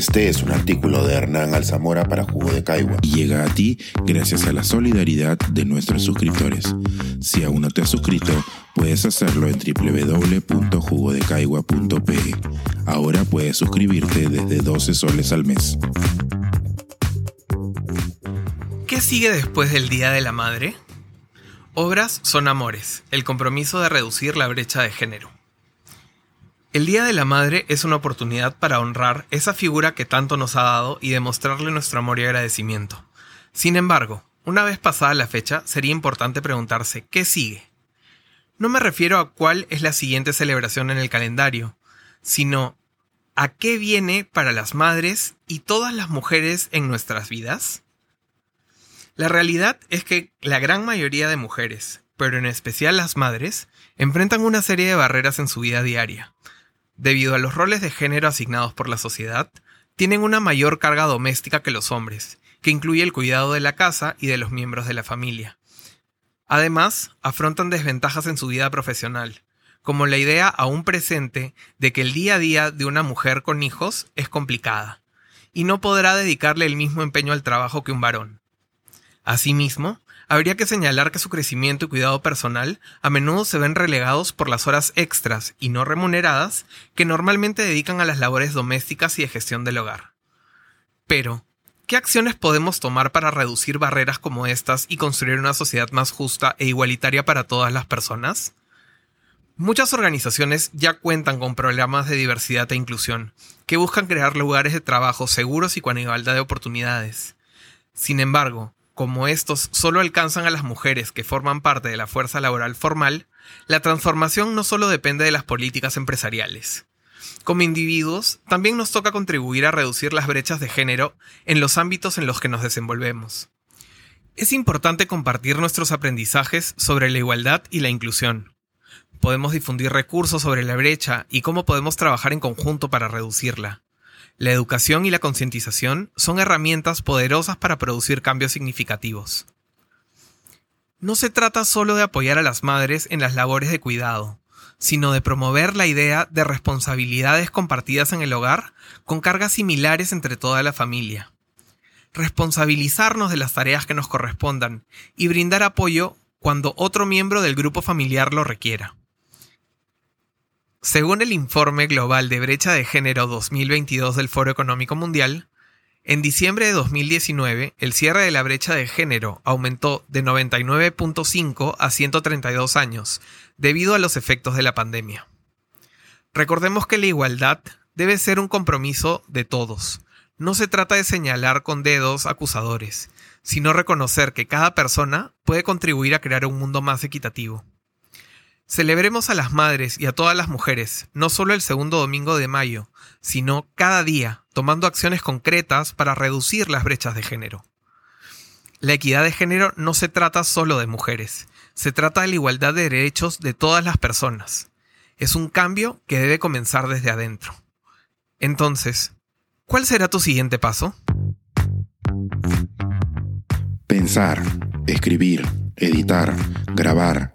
Este es un artículo de Hernán Alzamora para Jugo de Caigua y llega a ti gracias a la solidaridad de nuestros suscriptores. Si aún no te has suscrito, puedes hacerlo en www.jugodecaigua.pe. Ahora puedes suscribirte desde 12 soles al mes. ¿Qué sigue después del Día de la Madre? Obras son amores, el compromiso de reducir la brecha de género. El Día de la Madre es una oportunidad para honrar esa figura que tanto nos ha dado y demostrarle nuestro amor y agradecimiento. Sin embargo, una vez pasada la fecha, sería importante preguntarse ¿qué sigue? No me refiero a cuál es la siguiente celebración en el calendario, sino a qué viene para las madres y todas las mujeres en nuestras vidas. La realidad es que la gran mayoría de mujeres, pero en especial las madres, enfrentan una serie de barreras en su vida diaria, debido a los roles de género asignados por la sociedad, tienen una mayor carga doméstica que los hombres, que incluye el cuidado de la casa y de los miembros de la familia. Además, afrontan desventajas en su vida profesional, como la idea aún presente de que el día a día de una mujer con hijos es complicada, y no podrá dedicarle el mismo empeño al trabajo que un varón. Asimismo, habría que señalar que su crecimiento y cuidado personal a menudo se ven relegados por las horas extras y no remuneradas que normalmente dedican a las labores domésticas y de gestión del hogar. Pero, ¿qué acciones podemos tomar para reducir barreras como estas y construir una sociedad más justa e igualitaria para todas las personas? Muchas organizaciones ya cuentan con programas de diversidad e inclusión, que buscan crear lugares de trabajo seguros y con igualdad de oportunidades. Sin embargo, como estos solo alcanzan a las mujeres que forman parte de la fuerza laboral formal, la transformación no solo depende de las políticas empresariales. Como individuos, también nos toca contribuir a reducir las brechas de género en los ámbitos en los que nos desenvolvemos. Es importante compartir nuestros aprendizajes sobre la igualdad y la inclusión. Podemos difundir recursos sobre la brecha y cómo podemos trabajar en conjunto para reducirla. La educación y la concientización son herramientas poderosas para producir cambios significativos. No se trata solo de apoyar a las madres en las labores de cuidado, sino de promover la idea de responsabilidades compartidas en el hogar con cargas similares entre toda la familia. Responsabilizarnos de las tareas que nos correspondan y brindar apoyo cuando otro miembro del grupo familiar lo requiera. Según el informe global de brecha de género 2022 del Foro Económico Mundial, en diciembre de 2019 el cierre de la brecha de género aumentó de 99.5 a 132 años debido a los efectos de la pandemia. Recordemos que la igualdad debe ser un compromiso de todos. No se trata de señalar con dedos acusadores, sino reconocer que cada persona puede contribuir a crear un mundo más equitativo. Celebremos a las madres y a todas las mujeres, no solo el segundo domingo de mayo, sino cada día, tomando acciones concretas para reducir las brechas de género. La equidad de género no se trata solo de mujeres, se trata de la igualdad de derechos de todas las personas. Es un cambio que debe comenzar desde adentro. Entonces, ¿cuál será tu siguiente paso? Pensar, escribir, editar, grabar,